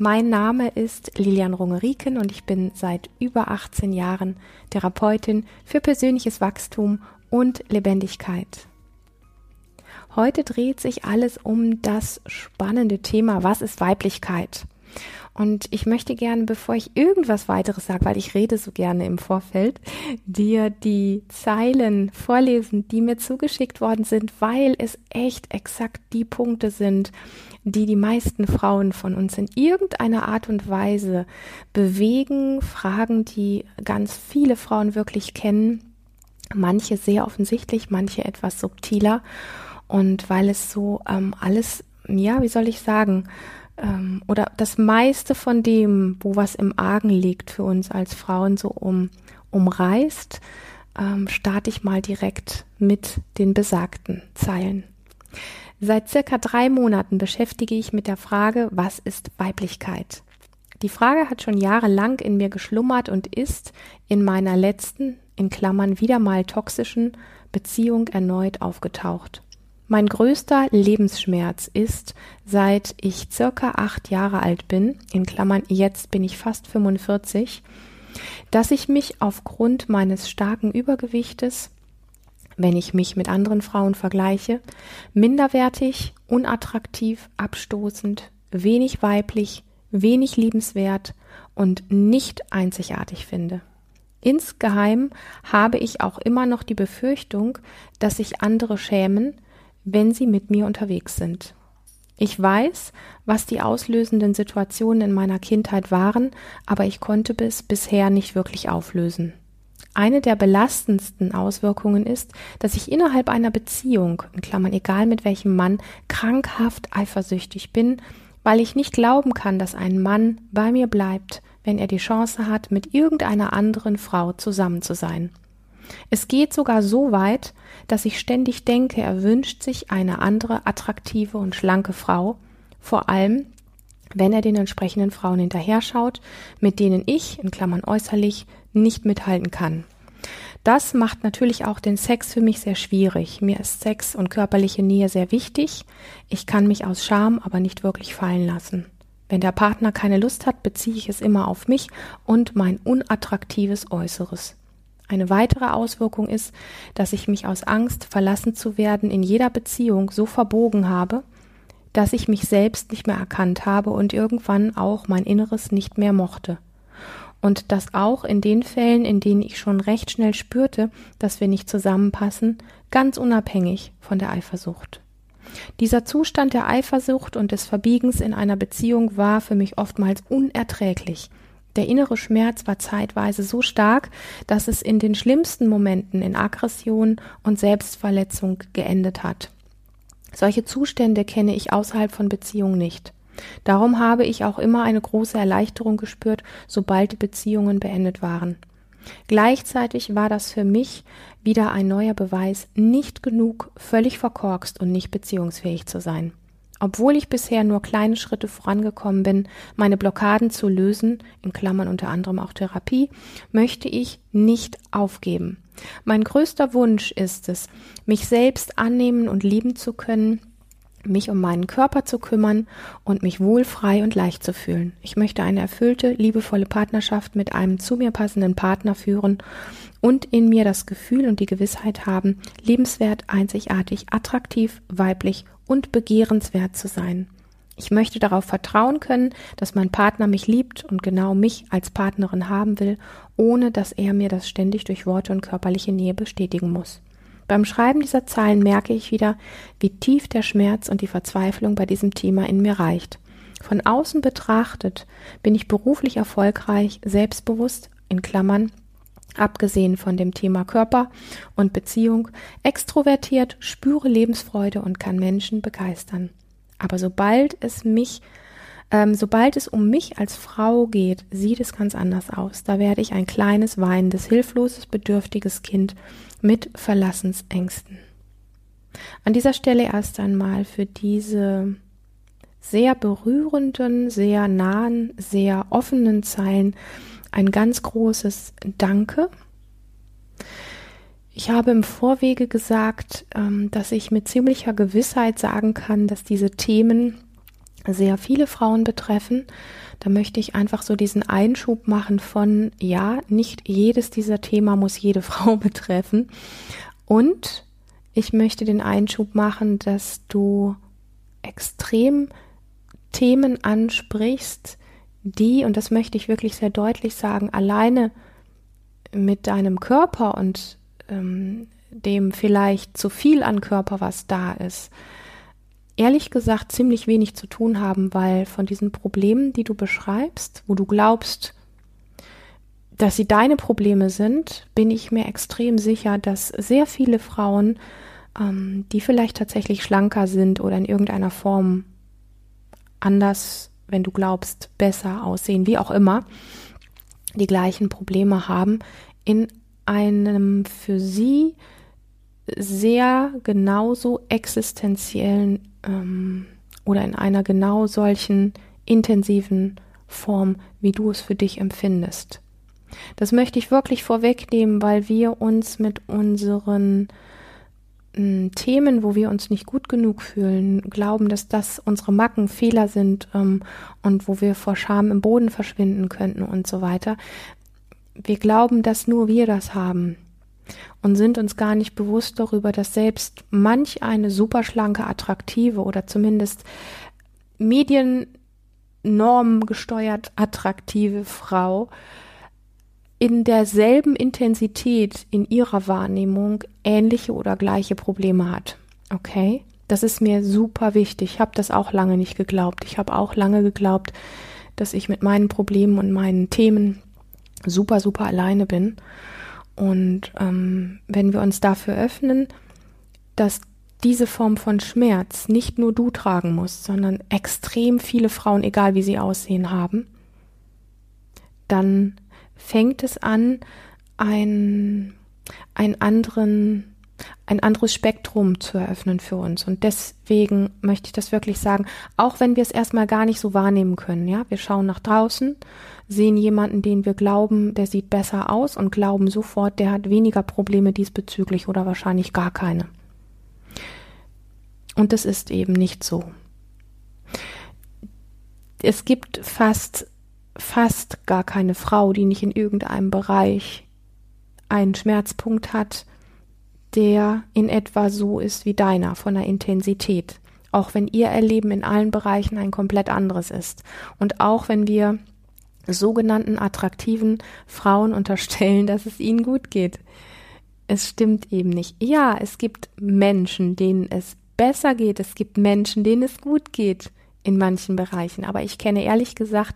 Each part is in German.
Mein Name ist Lilian Rungeriken und ich bin seit über 18 Jahren Therapeutin für persönliches Wachstum und Lebendigkeit. Heute dreht sich alles um das spannende Thema, was ist Weiblichkeit? Und ich möchte gerne, bevor ich irgendwas weiteres sage, weil ich rede so gerne im Vorfeld, dir die Zeilen vorlesen, die mir zugeschickt worden sind, weil es echt exakt die Punkte sind, die die meisten Frauen von uns in irgendeiner Art und Weise bewegen, Fragen, die ganz viele Frauen wirklich kennen, manche sehr offensichtlich, manche etwas subtiler. Und weil es so ähm, alles, ja, wie soll ich sagen, ähm, oder das meiste von dem, wo was im Argen liegt für uns als Frauen so um, umreißt, ähm, starte ich mal direkt mit den besagten Zeilen. Seit circa drei Monaten beschäftige ich mit der Frage, was ist Weiblichkeit? Die Frage hat schon jahrelang in mir geschlummert und ist in meiner letzten, in Klammern wieder mal toxischen Beziehung erneut aufgetaucht. Mein größter Lebensschmerz ist, seit ich circa acht Jahre alt bin, in Klammern jetzt bin ich fast 45, dass ich mich aufgrund meines starken Übergewichtes, wenn ich mich mit anderen Frauen vergleiche, minderwertig, unattraktiv, abstoßend, wenig weiblich, wenig liebenswert und nicht einzigartig finde. Insgeheim habe ich auch immer noch die Befürchtung, dass sich andere schämen, wenn sie mit mir unterwegs sind. Ich weiß, was die auslösenden Situationen in meiner Kindheit waren, aber ich konnte es bisher nicht wirklich auflösen. Eine der belastendsten Auswirkungen ist, dass ich innerhalb einer Beziehung, in Klammern egal mit welchem Mann, krankhaft eifersüchtig bin, weil ich nicht glauben kann, dass ein Mann bei mir bleibt, wenn er die Chance hat, mit irgendeiner anderen Frau zusammen zu sein. Es geht sogar so weit, dass ich ständig denke, er wünscht sich eine andere attraktive und schlanke Frau, vor allem wenn er den entsprechenden Frauen hinterher schaut, mit denen ich, in Klammern äußerlich, nicht mithalten kann. Das macht natürlich auch den Sex für mich sehr schwierig. Mir ist Sex und körperliche Nähe sehr wichtig. Ich kann mich aus Scham aber nicht wirklich fallen lassen. Wenn der Partner keine Lust hat, beziehe ich es immer auf mich und mein unattraktives Äußeres. Eine weitere Auswirkung ist, dass ich mich aus Angst, verlassen zu werden, in jeder Beziehung so verbogen habe, dass ich mich selbst nicht mehr erkannt habe und irgendwann auch mein Inneres nicht mehr mochte. Und das auch in den Fällen, in denen ich schon recht schnell spürte, dass wir nicht zusammenpassen, ganz unabhängig von der Eifersucht. Dieser Zustand der Eifersucht und des Verbiegens in einer Beziehung war für mich oftmals unerträglich, der innere Schmerz war zeitweise so stark, dass es in den schlimmsten Momenten in Aggression und Selbstverletzung geendet hat. Solche Zustände kenne ich außerhalb von Beziehungen nicht. Darum habe ich auch immer eine große Erleichterung gespürt, sobald die Beziehungen beendet waren. Gleichzeitig war das für mich wieder ein neuer Beweis, nicht genug, völlig verkorkst und nicht beziehungsfähig zu sein. Obwohl ich bisher nur kleine Schritte vorangekommen bin, meine Blockaden zu lösen, in Klammern unter anderem auch Therapie, möchte ich nicht aufgeben. Mein größter Wunsch ist es, mich selbst annehmen und lieben zu können, mich um meinen Körper zu kümmern und mich wohl, frei und leicht zu fühlen. Ich möchte eine erfüllte, liebevolle Partnerschaft mit einem zu mir passenden Partner führen und in mir das Gefühl und die Gewissheit haben, lebenswert, einzigartig, attraktiv, weiblich und begehrenswert zu sein. Ich möchte darauf vertrauen können, dass mein Partner mich liebt und genau mich als Partnerin haben will, ohne dass er mir das ständig durch Worte und körperliche Nähe bestätigen muss. Beim Schreiben dieser Zeilen merke ich wieder, wie tief der Schmerz und die Verzweiflung bei diesem Thema in mir reicht. Von außen betrachtet bin ich beruflich erfolgreich, selbstbewusst, in Klammern, abgesehen von dem Thema Körper und Beziehung, extrovertiert, spüre Lebensfreude und kann Menschen begeistern. Aber sobald es mich Ähm, sobald es um mich als Frau geht, sieht es ganz anders aus. Da werde ich ein kleines, weinendes, hilfloses, bedürftiges Kind mit Verlassensängsten. An dieser Stelle erst einmal für diese sehr berührenden, sehr nahen, sehr offenen Zeilen ein ganz großes Danke. Ich habe im Vorwege gesagt, ähm, dass ich mit ziemlicher Gewissheit sagen kann, dass diese Themen sehr viele Frauen betreffen. Da möchte ich einfach so diesen Einschub machen von, ja, nicht jedes dieser Thema muss jede Frau betreffen. Und ich möchte den Einschub machen, dass du extrem Themen ansprichst, die, und das möchte ich wirklich sehr deutlich sagen, alleine mit deinem Körper und ähm, dem vielleicht zu viel an Körper, was da ist, ehrlich gesagt ziemlich wenig zu tun haben, weil von diesen Problemen, die du beschreibst, wo du glaubst, dass sie deine Probleme sind, bin ich mir extrem sicher, dass sehr viele Frauen, ähm, die vielleicht tatsächlich schlanker sind oder in irgendeiner Form anders, wenn du glaubst, besser aussehen, wie auch immer, die gleichen Probleme haben, in einem für sie sehr genauso existenziellen ähm, oder in einer genau solchen intensiven Form, wie du es für dich empfindest. Das möchte ich wirklich vorwegnehmen, weil wir uns mit unseren Themen, wo wir uns nicht gut genug fühlen, glauben, dass das unsere Macken, Fehler sind ähm, und wo wir vor Scham im Boden verschwinden könnten und so weiter. Wir glauben, dass nur wir das haben und sind uns gar nicht bewusst darüber, dass selbst manch eine superschlanke, attraktive oder zumindest Mediennorm gesteuert attraktive Frau in derselben Intensität in ihrer Wahrnehmung ähnliche oder gleiche Probleme hat. Okay? Das ist mir super wichtig. Ich habe das auch lange nicht geglaubt. Ich habe auch lange geglaubt, dass ich mit meinen Problemen und meinen Themen super, super alleine bin. Und ähm, wenn wir uns dafür öffnen, dass diese Form von Schmerz nicht nur du tragen musst, sondern extrem viele Frauen, egal wie sie aussehen, haben, dann fängt es an, ein, ein anderen, ein anderes Spektrum zu eröffnen für uns. Und deswegen möchte ich das wirklich sagen, auch wenn wir es erstmal gar nicht so wahrnehmen können, ja, wir schauen nach draußen, sehen jemanden, den wir glauben, der sieht besser aus und glauben sofort, der hat weniger Probleme diesbezüglich oder wahrscheinlich gar keine. Und das ist eben nicht so. Es gibt fast fast gar keine Frau, die nicht in irgendeinem Bereich einen Schmerzpunkt hat, der in etwa so ist wie deiner von der Intensität. Auch wenn ihr Erleben in allen Bereichen ein komplett anderes ist. Und auch wenn wir sogenannten attraktiven Frauen unterstellen, dass es ihnen gut geht. Es stimmt eben nicht. Ja, es gibt Menschen, denen es besser geht. Es gibt Menschen, denen es gut geht in manchen Bereichen. Aber ich kenne ehrlich gesagt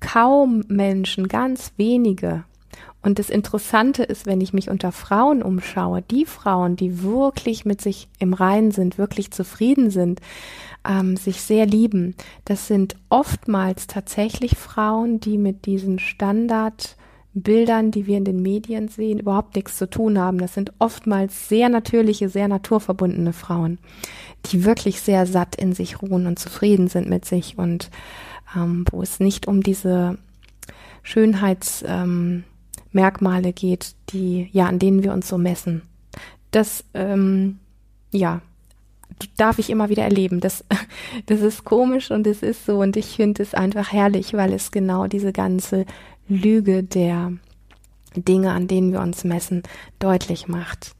kaum Menschen, ganz wenige. Und das Interessante ist, wenn ich mich unter Frauen umschaue, die Frauen, die wirklich mit sich im Reinen sind, wirklich zufrieden sind, ähm, sich sehr lieben, das sind oftmals tatsächlich Frauen, die mit diesen Standardbildern, die wir in den Medien sehen, überhaupt nichts zu tun haben. Das sind oftmals sehr natürliche, sehr naturverbundene Frauen, die wirklich sehr satt in sich ruhen und zufrieden sind mit sich und ähm, wo es nicht um diese Schönheitsmerkmale ähm, geht, die ja an denen wir uns so messen. Das ähm, ja darf ich immer wieder erleben. Das das ist komisch und es ist so und ich finde es einfach herrlich, weil es genau diese ganze Lüge der Dinge, an denen wir uns messen, deutlich macht.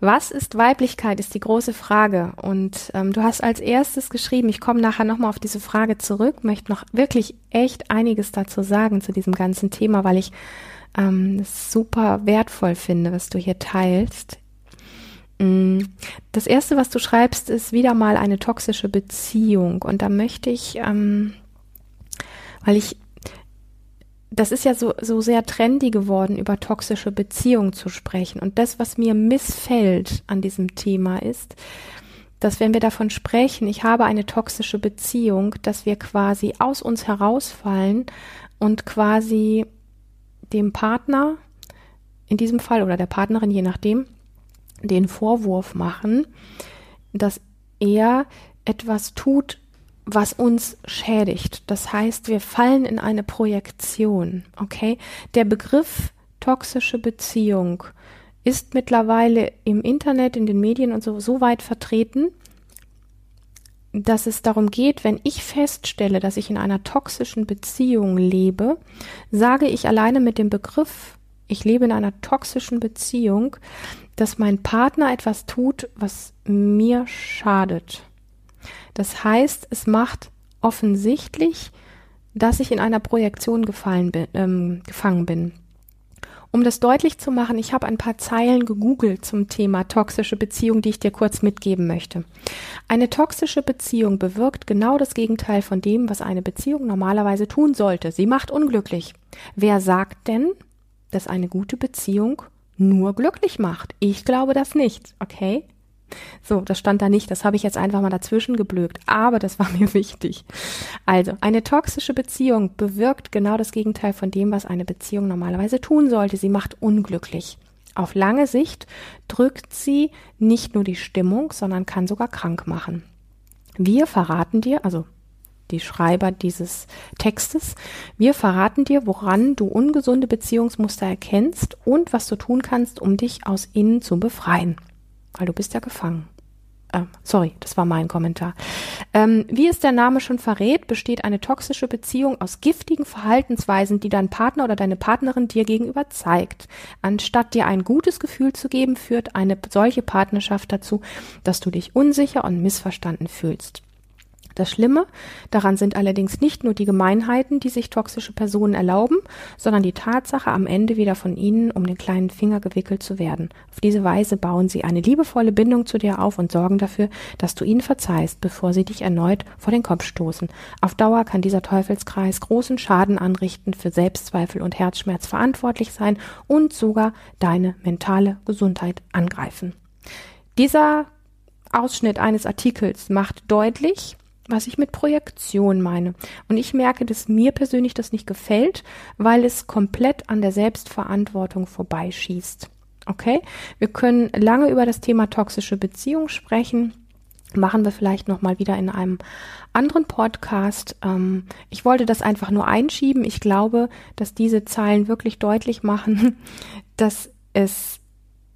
Was ist Weiblichkeit, ist die große Frage. Und ähm, du hast als erstes geschrieben, ich komme nachher nochmal auf diese Frage zurück, möchte noch wirklich echt einiges dazu sagen zu diesem ganzen Thema, weil ich ähm, super wertvoll finde, was du hier teilst. Mm, das erste, was du schreibst, ist wieder mal eine toxische Beziehung. Und da möchte ich, ähm, weil ich das ist ja so, so sehr trendy geworden, über toxische Beziehungen zu sprechen. Und das, was mir missfällt an diesem Thema ist, dass wenn wir davon sprechen, ich habe eine toxische Beziehung, dass wir quasi aus uns herausfallen und quasi dem Partner, in diesem Fall oder der Partnerin, je nachdem, den Vorwurf machen, dass er etwas tut, was uns schädigt. Das heißt, wir fallen in eine Projektion, okay? Der Begriff toxische Beziehung ist mittlerweile im Internet, in den Medien und so, so weit vertreten, dass es darum geht, wenn ich feststelle, dass ich in einer toxischen Beziehung lebe, sage ich alleine mit dem Begriff, ich lebe in einer toxischen Beziehung, dass mein Partner etwas tut, was mir schadet. Das heißt, es macht offensichtlich, dass ich in einer Projektion gefallen bin, ähm, gefangen bin. Um das deutlich zu machen, ich habe ein paar Zeilen gegoogelt zum Thema toxische Beziehung, die ich dir kurz mitgeben möchte. Eine toxische Beziehung bewirkt genau das Gegenteil von dem, was eine Beziehung normalerweise tun sollte. Sie macht unglücklich. Wer sagt denn, dass eine gute Beziehung nur glücklich macht? Ich glaube das nicht, okay? So, das stand da nicht, das habe ich jetzt einfach mal dazwischen geblökt, aber das war mir wichtig. Also, eine toxische Beziehung bewirkt genau das Gegenteil von dem, was eine Beziehung normalerweise tun sollte. Sie macht unglücklich. Auf lange Sicht drückt sie nicht nur die Stimmung, sondern kann sogar krank machen. Wir verraten dir, also die Schreiber dieses Textes, wir verraten dir, woran du ungesunde Beziehungsmuster erkennst und was du tun kannst, um dich aus ihnen zu befreien weil du bist ja gefangen. Äh, sorry, das war mein Kommentar. Ähm, wie es der Name schon verrät, besteht eine toxische Beziehung aus giftigen Verhaltensweisen, die dein Partner oder deine Partnerin dir gegenüber zeigt. Anstatt dir ein gutes Gefühl zu geben, führt eine solche Partnerschaft dazu, dass du dich unsicher und missverstanden fühlst. Das Schlimme daran sind allerdings nicht nur die Gemeinheiten, die sich toxische Personen erlauben, sondern die Tatsache, am Ende wieder von ihnen um den kleinen Finger gewickelt zu werden. Auf diese Weise bauen sie eine liebevolle Bindung zu dir auf und sorgen dafür, dass du ihnen verzeihst, bevor sie dich erneut vor den Kopf stoßen. Auf Dauer kann dieser Teufelskreis großen Schaden anrichten, für Selbstzweifel und Herzschmerz verantwortlich sein und sogar deine mentale Gesundheit angreifen. Dieser Ausschnitt eines Artikels macht deutlich, was ich mit Projektion meine. Und ich merke, dass mir persönlich das nicht gefällt, weil es komplett an der Selbstverantwortung vorbeischießt. Okay? Wir können lange über das Thema toxische Beziehung sprechen. Machen wir vielleicht nochmal wieder in einem anderen Podcast. Ähm, ich wollte das einfach nur einschieben. Ich glaube, dass diese Zeilen wirklich deutlich machen, dass es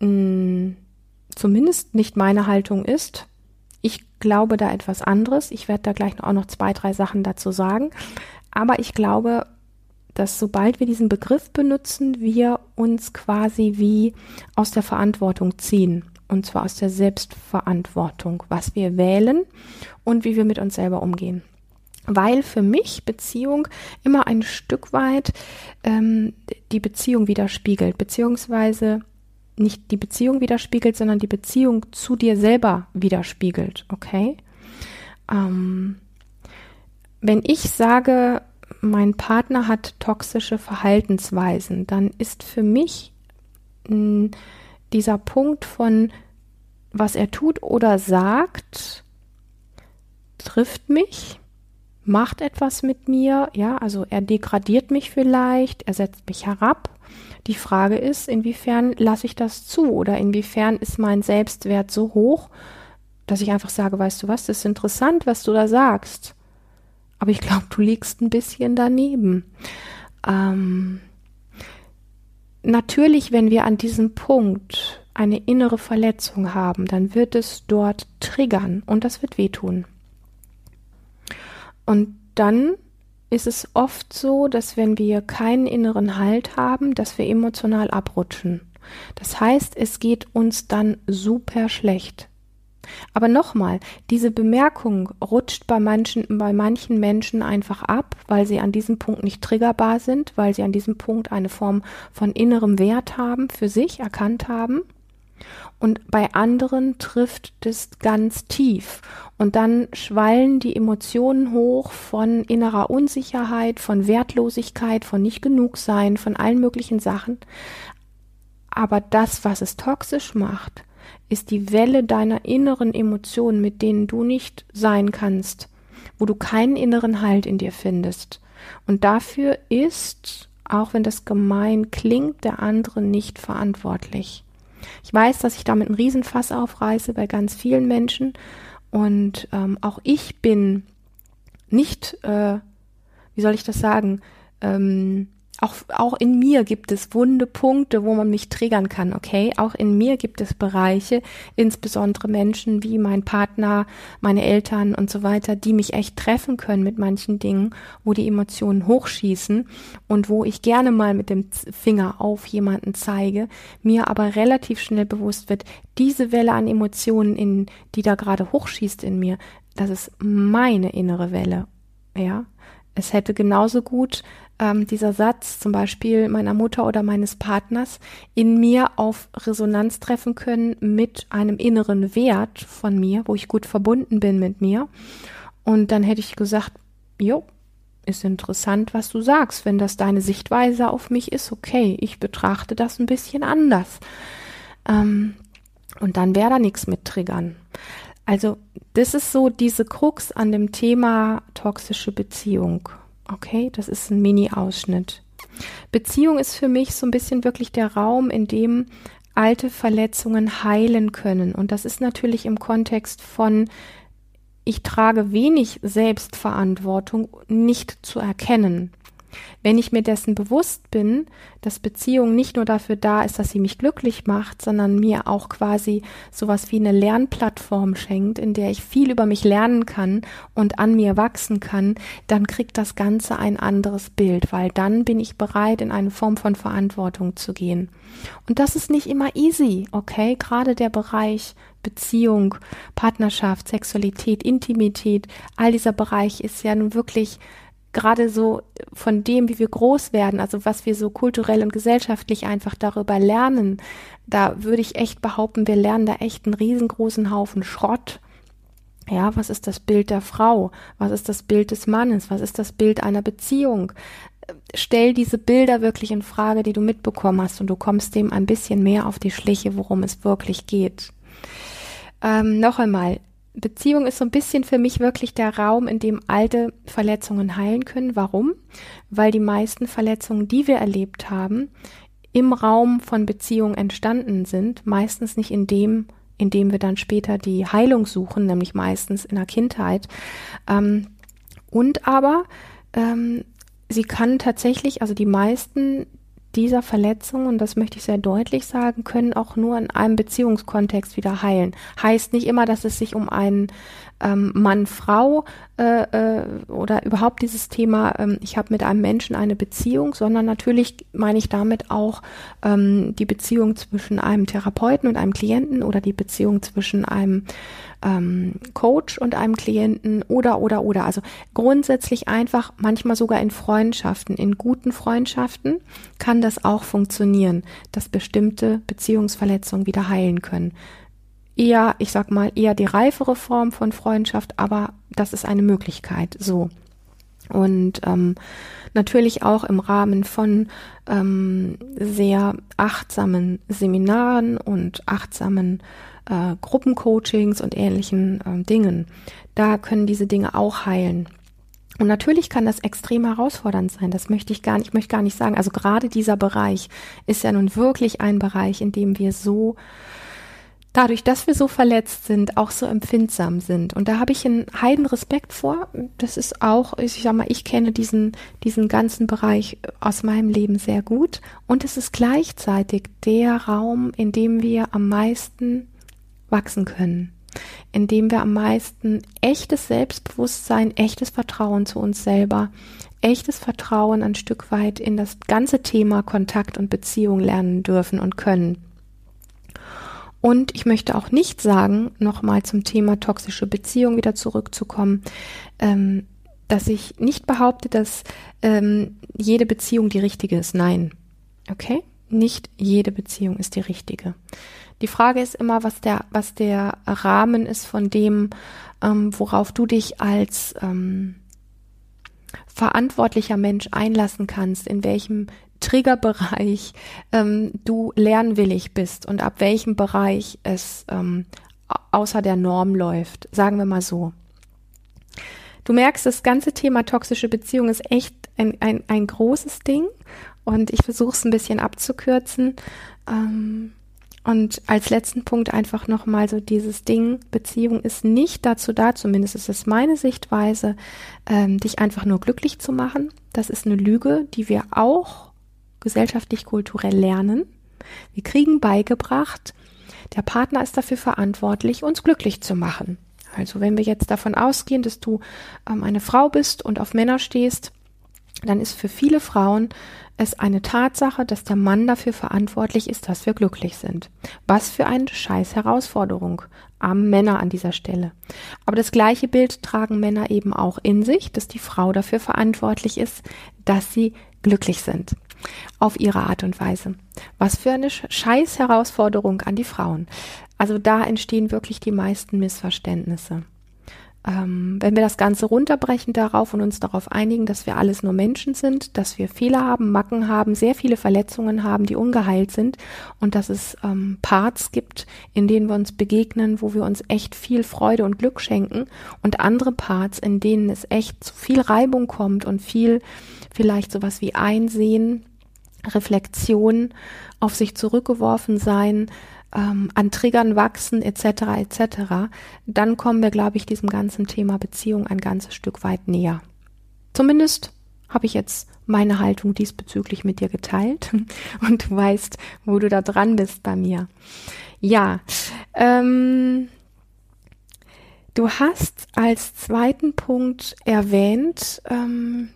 mh, mm, zumindest nicht meine Haltung ist, glaube da etwas anderes. Ich werde da gleich auch noch zwei, drei Sachen dazu sagen. Aber ich glaube, dass sobald wir diesen Begriff benutzen, wir uns quasi wie aus der Verantwortung ziehen. Und zwar aus der Selbstverantwortung, was wir wählen und wie wir mit uns selber umgehen. Weil für mich Beziehung immer ein Stück weit ähm, die Beziehung widerspiegelt, beziehungsweise nicht die Beziehung widerspiegelt, sondern die Beziehung zu dir selber widerspiegelt, okay? Ähm, wenn ich sage, mein Partner hat toxische Verhaltensweisen, dann ist für mich mh, hm, dieser Punkt von, was er tut oder sagt, trifft mich, macht etwas mit mir, ja, also er degradiert mich vielleicht, er setzt mich herab, die Frage ist, inwiefern lasse ich das zu oder inwiefern ist mein Selbstwert so hoch, dass ich einfach sage, weißt du was, das ist interessant, was du da sagst. Aber ich glaube, du liegst ein bisschen daneben. Ähm, natürlich, wenn wir an diesem Punkt eine innere Verletzung haben, dann wird es dort triggern und das wird wehtun. Und dann ist es oft so, dass wenn wir keinen inneren Halt haben, dass wir emotional abrutschen. Das heißt, es geht uns dann super schlecht. Aber nochmal, diese Bemerkung rutscht bei manchen, bei manchen Menschen einfach ab, weil sie an diesem Punkt nicht triggerbar sind, weil sie an diesem Punkt eine Form von innerem Wert haben, für sich erkannt haben und bei anderen trifft es ganz tief. Und dann schwallen die Emotionen hoch von innerer Unsicherheit, von Wertlosigkeit, von nicht genug sein, von allen möglichen Sachen. Aber das, was es toxisch macht, ist die Welle deiner inneren Emotionen, mit denen du nicht sein kannst, wo du keinen inneren Halt in dir findest. Und dafür ist, auch wenn das gemein klingt, der andere nicht verantwortlich. Ich weiß, dass ich damit einen Riesenfass aufreiße bei ganz vielen Menschen. Und ähm, auch ich bin nicht, äh, wie soll ich das sagen, ähm, auch, auch in mir gibt es wunde Punkte, wo man mich triggern kann, okay? Auch in mir gibt es Bereiche, insbesondere Menschen wie mein Partner, meine Eltern und so weiter, die mich echt treffen können mit manchen Dingen, wo die Emotionen hochschießen und wo ich gerne mal mit dem Finger auf jemanden zeige, mir aber relativ schnell bewusst wird, diese Welle an Emotionen, in, die da gerade hochschießt in mir, das ist meine innere Welle, ja? Es hätte genauso gut ähm, dieser Satz zum Beispiel meiner Mutter oder meines Partners in mir auf Resonanz treffen können mit einem inneren Wert von mir, wo ich gut verbunden bin mit mir. Und dann hätte ich gesagt, jo, ist interessant, was du sagst. Wenn das deine Sichtweise auf mich ist, okay, ich betrachte das ein bisschen anders. Ähm, und dann wäre da nichts mit Triggern. Also, das ist so diese Krux an dem Thema toxische Beziehung. Okay, das ist ein Mini-Ausschnitt. Beziehung ist für mich so ein bisschen wirklich der Raum, in dem alte Verletzungen heilen können. Und das ist natürlich im Kontext von ich trage wenig Selbstverantwortung nicht zu erkennen. Wenn ich mir dessen bewusst bin, dass Beziehung nicht nur dafür da ist, dass sie mich glücklich macht, sondern mir auch quasi sowas wie eine Lernplattform schenkt, in der ich viel über mich lernen kann und an mir wachsen kann, dann kriegt das Ganze ein anderes Bild, weil dann bin ich bereit, in eine Form von Verantwortung zu gehen. Und das ist nicht immer easy, okay? Gerade der Bereich Beziehung, Partnerschaft, Sexualität, Intimität, all dieser Bereich ist ja nun wirklich gerade so von dem, wie wir groß werden, also was wir so kulturell und gesellschaftlich einfach darüber lernen, da würde ich echt behaupten, wir lernen da echt einen riesengroßen Haufen Schrott. Ja, was ist das Bild der Frau? Was ist das Bild des Mannes? Was ist das Bild einer Beziehung? Stell diese Bilder wirklich in Frage, die du mitbekommen hast, und du kommst dem ein bisschen mehr auf die Schliche, worum es wirklich geht. Ähm, noch einmal, Beziehung ist so ein bisschen für mich wirklich der Raum, in dem alte Verletzungen heilen können. Warum? Weil die meisten Verletzungen, die wir erlebt haben, im Raum von Beziehung entstanden sind, meistens nicht in dem, in dem wir dann später die Heilung suchen, nämlich meistens in der Kindheit. Ähm, und aber ähm, sie kann tatsächlich, also die meisten dieser Verletzungen, und das möchte ich sehr deutlich sagen, können auch nur in einem Beziehungskontext wieder heilen. Heißt nicht immer, dass es sich um einen ähm, Mann-Frau äh, äh, oder überhaupt dieses Thema, ähm, ich habe mit einem Menschen eine Beziehung, sondern natürlich meine ich damit auch ähm, die Beziehung zwischen einem Therapeuten und einem Klienten oder die Beziehung zwischen einem ähm, Coach und einem Klienten oder oder oder. Also grundsätzlich einfach manchmal sogar in Freundschaften, in guten Freundschaften kann das auch funktionieren, dass bestimmte Beziehungsverletzungen wieder heilen können eher, ich sag mal, eher die reifere Form von Freundschaft, aber das ist eine Möglichkeit, so. Und ähm, natürlich auch im Rahmen von ähm, sehr achtsamen Seminaren und achtsamen äh, Gruppencoachings und ähnlichen äh, Dingen. Da können diese Dinge auch heilen. Und natürlich kann das extrem herausfordernd sein. Das möchte ich gar nicht, ich möchte gar nicht sagen. Also gerade dieser Bereich ist ja nun wirklich ein Bereich, in dem wir so dadurch, dass wir so verletzt sind, auch so empfindsam sind. Und da habe ich einen heiden Respekt vor. Das ist auch, ich sag mal, ich kenne diesen, diesen ganzen Bereich aus meinem Leben sehr gut. Und es ist gleichzeitig der Raum, in dem wir am meisten wachsen können. In dem wir am meisten echtes Selbstbewusstsein, echtes Vertrauen zu uns selber, echtes Vertrauen ein Stück weit in das ganze Thema Kontakt und Beziehung lernen dürfen und können. Und ich möchte auch nicht sagen, nochmal zum Thema toxische Beziehung wieder zurückzukommen, ähm, dass ich nicht behaupte, dass ähm, jede Beziehung die richtige ist. Nein. Okay? Nicht jede Beziehung ist die richtige. Die Frage ist immer, was der, was der Rahmen ist von dem, ähm, worauf du dich als ähm, verantwortlicher Mensch einlassen kannst, in welchem Triggerbereich ähm, du lernwillig bist und ab welchem Bereich es ähm, außer der Norm läuft, sagen wir mal so. Du merkst, das ganze Thema toxische Beziehung ist echt ein, ein, ein großes Ding und ich versuche es ein bisschen abzukürzen. Ähm, und als letzten Punkt einfach nochmal so dieses Ding, Beziehung ist nicht dazu da, zumindest ist es meine Sichtweise, ähm, dich einfach nur glücklich zu machen. Das ist eine Lüge, die wir auch gesellschaftlich-kulturell lernen. Wir kriegen beigebracht, der Partner ist dafür verantwortlich, uns glücklich zu machen. Also wenn wir jetzt davon ausgehen, dass du ähm, eine Frau bist und auf Männer stehst, dann ist für viele Frauen es eine Tatsache, dass der Mann dafür verantwortlich ist, dass wir glücklich sind. Was für eine scheiß Herausforderung am Männer an dieser Stelle. Aber das gleiche Bild tragen Männer eben auch in sich, dass die Frau dafür verantwortlich ist, dass sie glücklich sind. Auf ihre Art und Weise. Was für eine scheiß Herausforderung an die Frauen. Also da entstehen wirklich die meisten Missverständnisse ähm, wenn wir das Ganze runterbrechen darauf und uns darauf einigen, dass wir alles nur Menschen sind, dass wir Fehler haben, Macken haben, sehr viele Verletzungen haben, die ungeheilt sind und dass es ähm, Parts gibt, in denen wir uns begegnen, wo wir uns echt viel Freude und Glück schenken und andere Parts, in denen es echt zu viel Reibung kommt und viel vielleicht sowas wie Einsehen, Reflexion, auf sich zurückgeworfen sein, ähm, an Triggern wachsen etc. etc., dann kommen wir, glaube ich, diesem ganzen Thema Beziehung ein ganzes Stück weit näher. Zumindest habe ich jetzt meine Haltung diesbezüglich mit dir geteilt und du weißt, wo du da dran bist bei mir. Ja, ähm, du hast als zweiten Punkt erwähnt, ähm,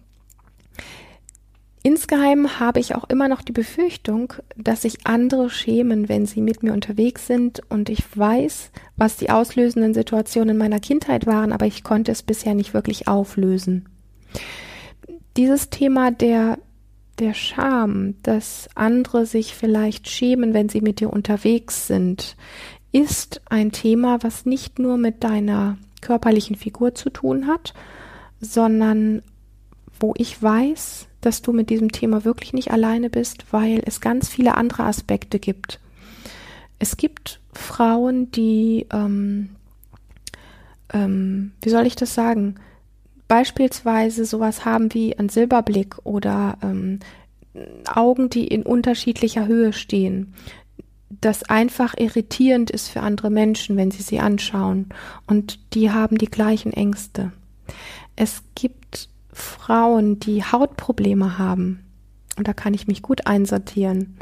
Insgeheim habe ich auch immer noch die Befürchtung, dass sich andere schämen, wenn sie mit mir unterwegs sind und ich weiß, was die auslösenden Situationen in meiner Kindheit waren, aber ich konnte es bisher nicht wirklich auflösen. Dieses Thema der der Scham, dass andere sich vielleicht schämen, wenn sie mit dir unterwegs sind, ist ein Thema, was nicht nur mit deiner körperlichen Figur zu tun hat, sondern wo ich weiß, dass du mit diesem Thema wirklich nicht alleine bist, weil es ganz viele andere Aspekte gibt. Es gibt Frauen, die, ähm, ähm, wie soll ich das sagen, beispielsweise sowas haben wie ein Silberblick oder ähm, Augen, die in unterschiedlicher Höhe stehen, das einfach irritierend ist für andere Menschen, wenn sie sie anschauen. Und die haben die gleichen Ängste. Es gibt Frauen, die Hautprobleme haben, und da kann ich mich gut einsortieren,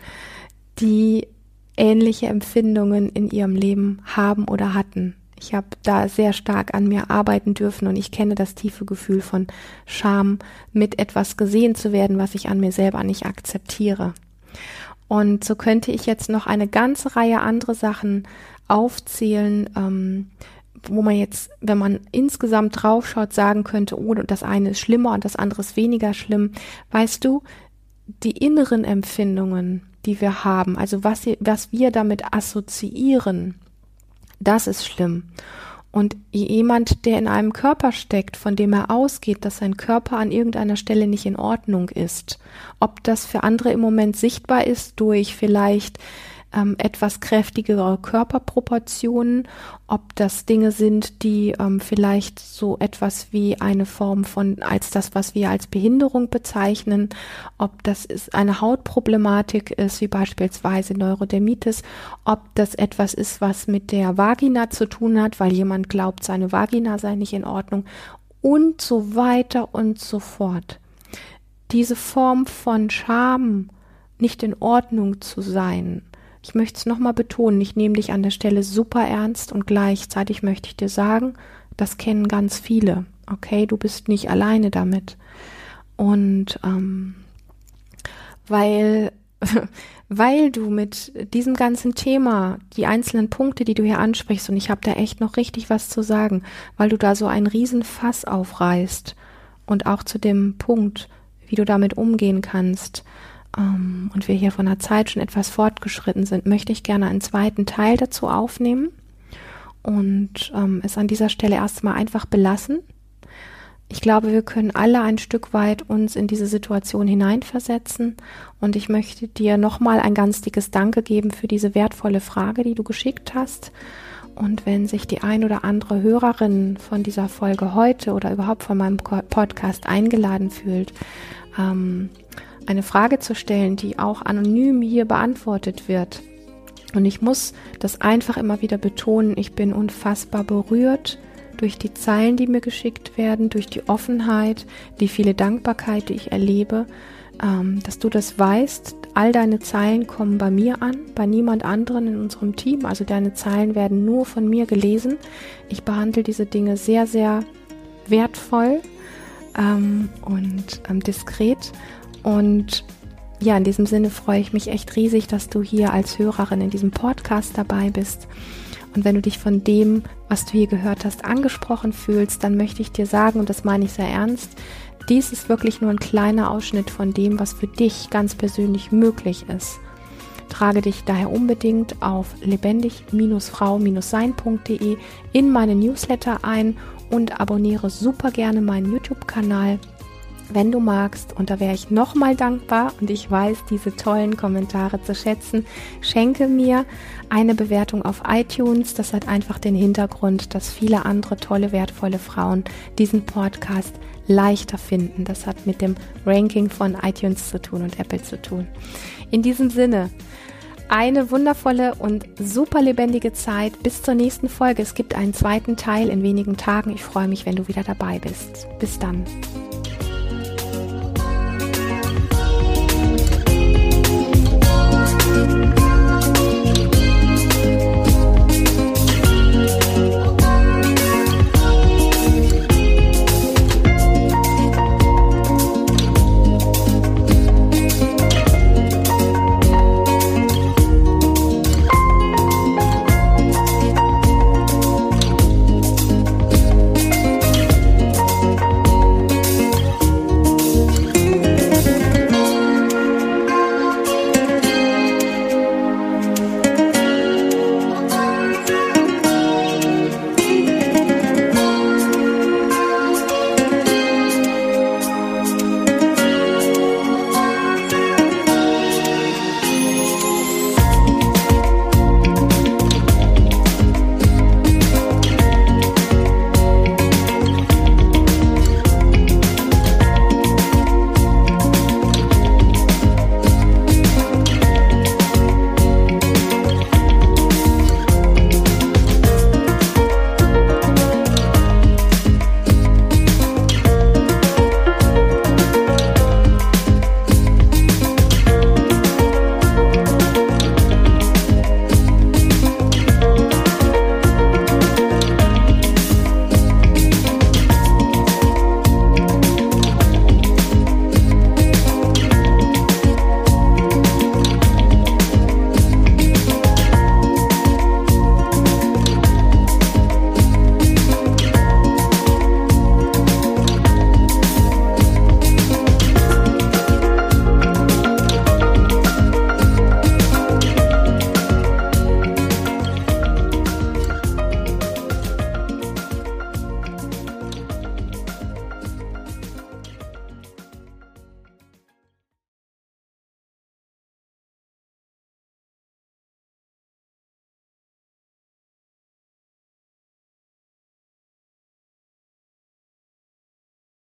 die ähnliche Empfindungen in ihrem Leben haben oder hatten. Ich habe da sehr stark an mir arbeiten dürfen und ich kenne das tiefe Gefühl von Scham, mit etwas gesehen zu werden, was ich an mir selber nicht akzeptiere. Und so könnte ich jetzt noch eine ganze Reihe andere Sachen aufzählen, ähm, wo man jetzt, wenn man insgesamt draufschaut, sagen könnte, oh, das eine ist schlimmer und das andere ist weniger schlimm. Weißt du, die inneren Empfindungen, die wir haben, also was, was wir damit assoziieren, das ist schlimm. Und jemand, der in einem Körper steckt, von dem er ausgeht, dass sein Körper an irgendeiner Stelle nicht in Ordnung ist, ob das für andere im Moment sichtbar ist durch vielleicht ähm, etwas kräftigere Körperproportionen, ob das Dinge sind, die ähm, vielleicht so etwas wie eine Form von, als das, was wir als Behinderung bezeichnen, ob das ist eine Hautproblematik ist, wie beispielsweise Neurodermitis, ob das etwas ist, was mit der Vagina zu tun hat, weil jemand glaubt, seine Vagina sei nicht in Ordnung und so weiter und so fort. Diese Form von Scham, nicht in Ordnung zu sein, ich möchte es nochmal betonen, ich nehme dich an der Stelle super ernst und gleichzeitig möchte ich dir sagen, das kennen ganz viele. Okay, du bist nicht alleine damit. Und ähm, weil, weil du mit diesem ganzen Thema, die einzelnen Punkte, die du hier ansprichst, und ich habe da echt noch richtig was zu sagen, weil du da so einen riesen Fass aufreißt und auch zu dem Punkt, wie du damit umgehen kannst, ähm, und wir hier von der Zeit schon etwas fortgeschritten sind, möchte ich gerne einen zweiten Teil dazu aufnehmen und ähm, es an dieser Stelle erstmal einfach belassen. ich glaube, wir können alle ein Stück weit uns in diese Situation hineinversetzen. Und ich möchte dir nochmal ein ganz dickes Danke geben für diese wertvolle Frage, die du geschickt hast. Und wenn sich die ein oder andere Hörerin von dieser Folge heute oder überhaupt von meinem Podcast eingeladen fühlt, ähm, eine Frage zu stellen, die auch anonym hier beantwortet wird. Und ich muss das einfach immer wieder betonen, ich bin unfassbar berührt durch die Zeilen, die mir geschickt werden, durch die Offenheit, die viele Dankbarkeit, die ich erlebe, ähm, dass du das weißt. All deine Zeilen kommen bei mir an, bei niemand anderen in unserem Team. Also deine Zeilen werden nur von mir gelesen. Ich behandle diese Dinge sehr, sehr wertvoll ähm, und ähm, diskret. Und ja, in diesem Sinne freue ich mich echt riesig, dass du hier als Hörerin in diesem Podcast dabei bist. Und wenn du dich von dem, was du hier gehört hast, angesprochen fühlst, dann möchte ich dir sagen, und das meine ich sehr ernst, dies ist wirklich nur ein kleiner Ausschnitt von dem, was für dich ganz persönlich möglich ist. Trage dich daher unbedingt auf lebendig-frau-sein.de in meine Newsletter ein und abonniere super gerne meinen YouTube-Kanal wenn du magst, und da wäre ich nochmal dankbar und ich weiß diese tollen Kommentare zu schätzen, schenke mir eine Bewertung auf iTunes. Das hat einfach den Hintergrund, dass viele andere tolle, wertvolle Frauen diesen Podcast leichter finden. Das hat mit dem Ranking von iTunes zu tun und Apple zu tun. In diesem Sinne, eine wundervolle und super lebendige Zeit. Bis zur nächsten Folge. Es gibt einen zweiten Teil in wenigen Tagen. Ich freue mich, wenn du wieder dabei bist. Bis dann.